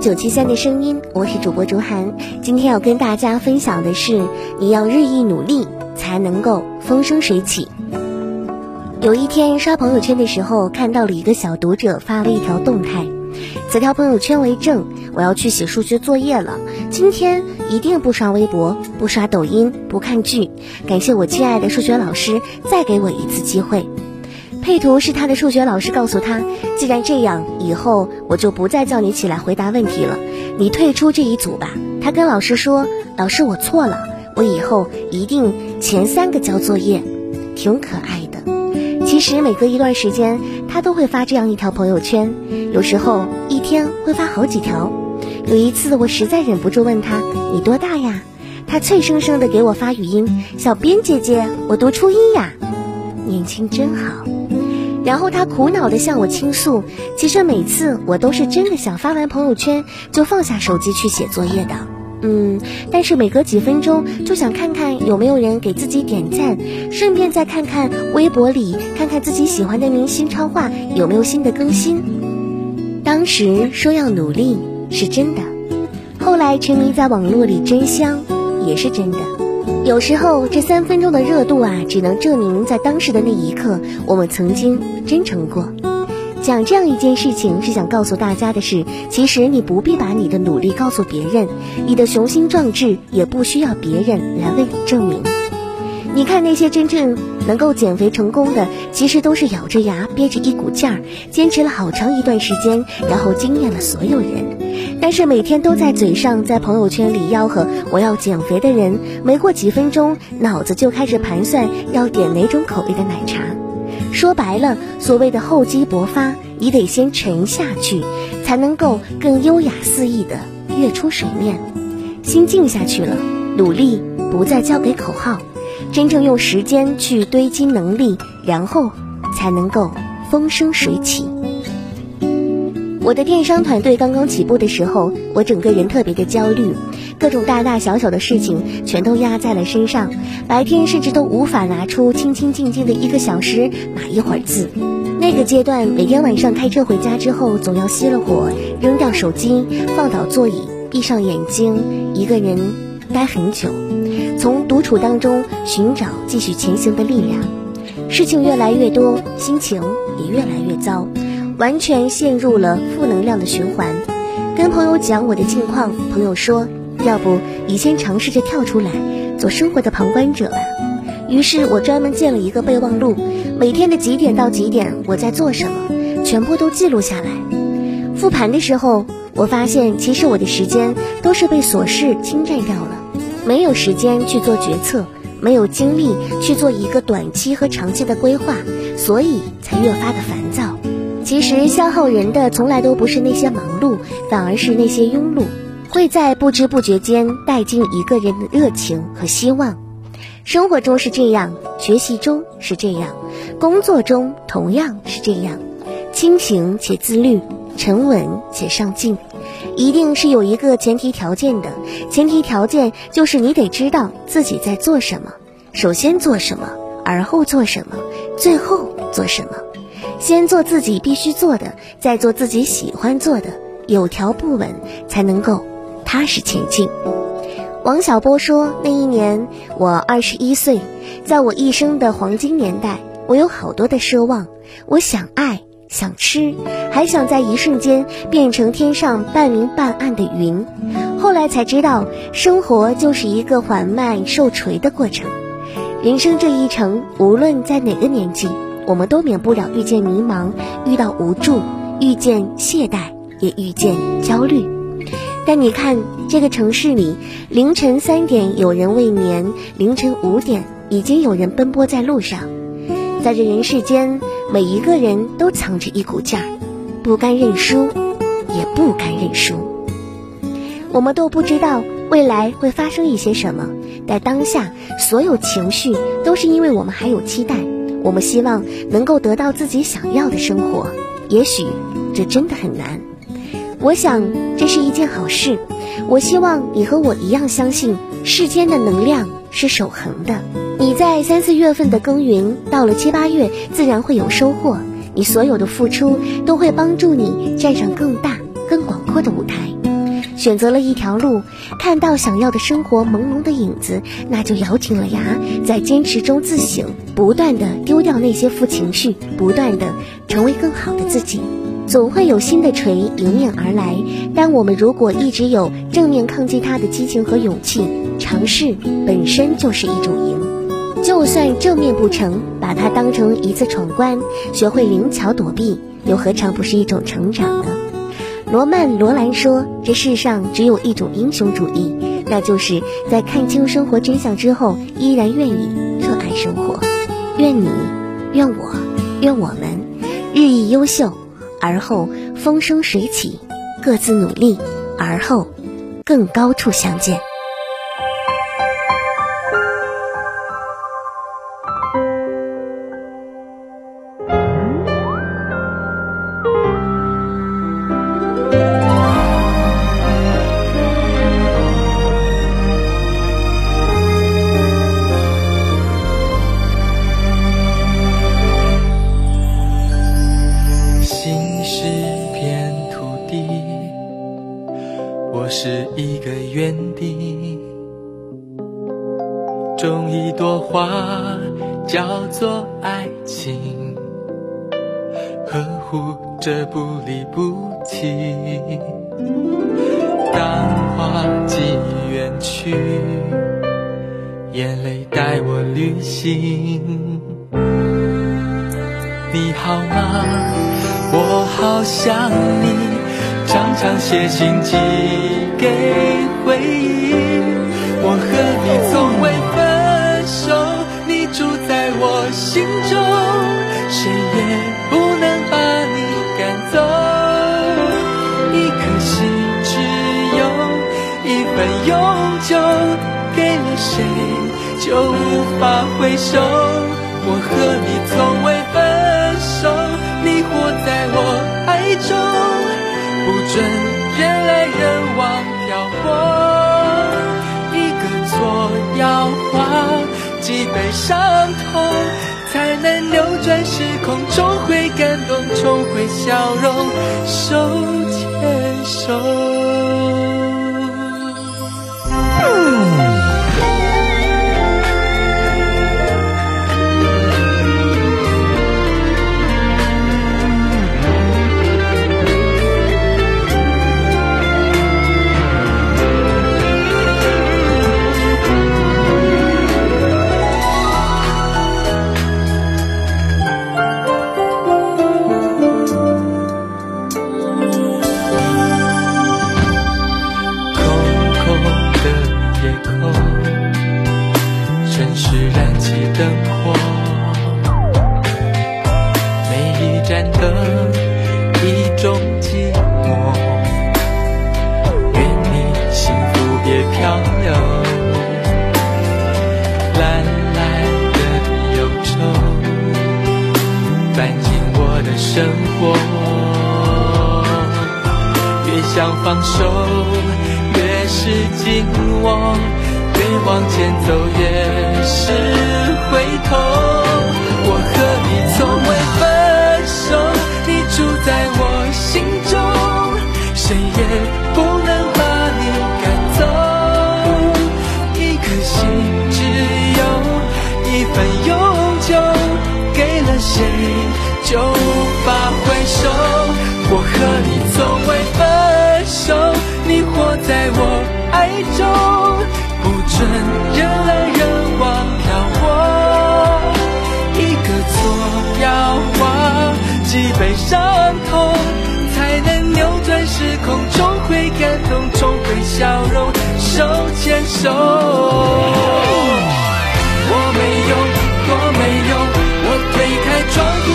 九七三的声音，我是主播竹涵。今天要跟大家分享的是，你要日益努力，才能够风生水起。有一天刷朋友圈的时候，看到了一个小读者发了一条动态，此条朋友圈为证：我要去写数学作业了，今天一定不刷微博，不刷抖音，不看剧。感谢我亲爱的数学老师，再给我一次机会。配图是他的数学老师告诉他：“既然这样，以后我就不再叫你起来回答问题了，你退出这一组吧。”他跟老师说：“老师，我错了，我以后一定前三个交作业。”挺可爱的。其实每隔一段时间，他都会发这样一条朋友圈，有时候一天会发好几条。有一次，我实在忍不住问他：“你多大呀？”他脆生生的给我发语音：“小编姐姐，我读初一呀。”年轻真好。然后他苦恼地向我倾诉，其实每次我都是真的想发完朋友圈就放下手机去写作业的，嗯，但是每隔几分钟就想看看有没有人给自己点赞，顺便再看看微博里看看自己喜欢的明星超话有没有新的更新。当时说要努力是真的，后来沉迷在网络里真香也是真的。有时候，这三分钟的热度啊，只能证明在当时的那一刻，我们曾经真诚过。讲这样一件事情，是想告诉大家的是，其实你不必把你的努力告诉别人，你的雄心壮志也不需要别人来为你证明。你看那些真正能够减肥成功的，其实都是咬着牙憋着一股劲儿，坚持了好长一段时间，然后惊艳了所有人。但是每天都在嘴上在朋友圈里吆喝我要减肥的人，没过几分钟，脑子就开始盘算要点哪种口味的奶茶。说白了，所谓的厚积薄发，你得先沉下去，才能够更优雅肆意的跃出水面。心静下去了，努力不再交给口号。真正用时间去堆积能力，然后才能够风生水起。我的电商团队刚刚起步的时候，我整个人特别的焦虑，各种大大小小的事情全都压在了身上，白天甚至都无法拿出清清静静的一个小时码一会儿字。那个阶段，每天晚上开车回家之后，总要熄了火，扔掉手机，放倒座椅，闭上眼睛，一个人待很久。从独处当中寻找继续前行的力量，事情越来越多，心情也越来越糟，完全陷入了负能量的循环。跟朋友讲我的近况，朋友说：“要不你先尝试着跳出来，做生活的旁观者吧。”于是我专门建了一个备忘录，每天的几点到几点我在做什么，全部都记录下来。复盘的时候，我发现其实我的时间都是被琐事侵占掉了。没有时间去做决策，没有精力去做一个短期和长期的规划，所以才越发的烦躁。其实消耗人的从来都不是那些忙碌，反而是那些庸碌，会在不知不觉间殆尽一个人的热情和希望。生活中是这样，学习中是这样，工作中同样是这样。清醒且自律，沉稳且上进。一定是有一个前提条件的，前提条件就是你得知道自己在做什么，首先做什么，而后做什么，最后做什么。先做自己必须做的，再做自己喜欢做的，有条不紊才能够踏实前进。王小波说：“那一年我二十一岁，在我一生的黄金年代，我有好多的奢望，我想爱。”想吃，还想在一瞬间变成天上半明半暗的云。后来才知道，生活就是一个缓慢受锤的过程。人生这一程，无论在哪个年纪，我们都免不了遇见迷茫，遇到无助，遇见懈怠，也遇见焦虑。但你看，这个城市里，凌晨三点有人未眠，凌晨五点已经有人奔波在路上。在这人世间，每一个人都藏着一股劲儿，不甘认输，也不甘认输。我们都不知道未来会发生一些什么，但当下所有情绪都是因为我们还有期待，我们希望能够得到自己想要的生活。也许这真的很难。我想这是一件好事。我希望你和我一样相信世间的能量是守恒的。你在三四月份的耕耘，到了七八月自然会有收获。你所有的付出都会帮助你站上更大、更广阔的舞台。选择了一条路，看到想要的生活朦胧的影子，那就咬紧了牙，在坚持中自省，不断的丢掉那些负情绪，不断的成为更好的自己。总会有新的锤迎面而来，但我们如果一直有正面抗击它的激情和勇气，尝试本身就是一种赢。就算正面不成，把它当成一次闯关，学会灵巧躲避，又何尝不是一种成长呢？罗曼·罗兰说：“这世上只有一种英雄主义，那就是在看清生活真相之后，依然愿意热爱生活。愿你，愿我，愿我们日益优秀。”而后风生水起，各自努力，而后更高处相见。种一朵花，叫做爱情，呵护着不离不弃。当花季远去，眼泪带我旅行。你好吗？我好想你。常常写信寄给回忆，我和你从未，心中，谁也不能把你赶走。一颗心只有一份永久，给了谁就无法回收。我和你从未分手，你活在我爱中。不准人来人往漂泊，一个错要花几杯伤痛，生活越想放手，越是紧握；越往前走，越是回头。我和你从未分手，你住在我心中，谁也不能把你赶走。一颗心只有一份永久，给了谁？就手，我和你从未分手，你活在我爱中，不准人来人往漂泊。一个错要花几杯伤痛，才能扭转时空，重回感动。重手牵手。我没有我没有，我推开窗户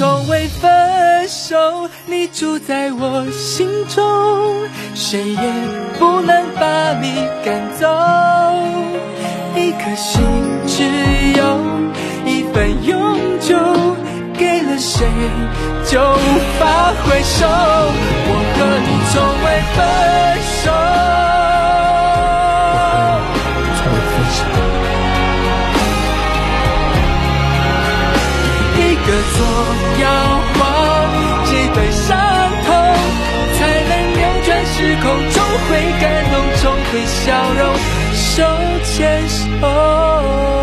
从未分手，你住在我心中，谁也不能把你赶走。一颗心只有一份永久，给了谁就无法回收。我和你从未分手。从未分手。一个错摇晃，几对伤痛，才能扭转时空，重回感动，重回笑容，手牵手。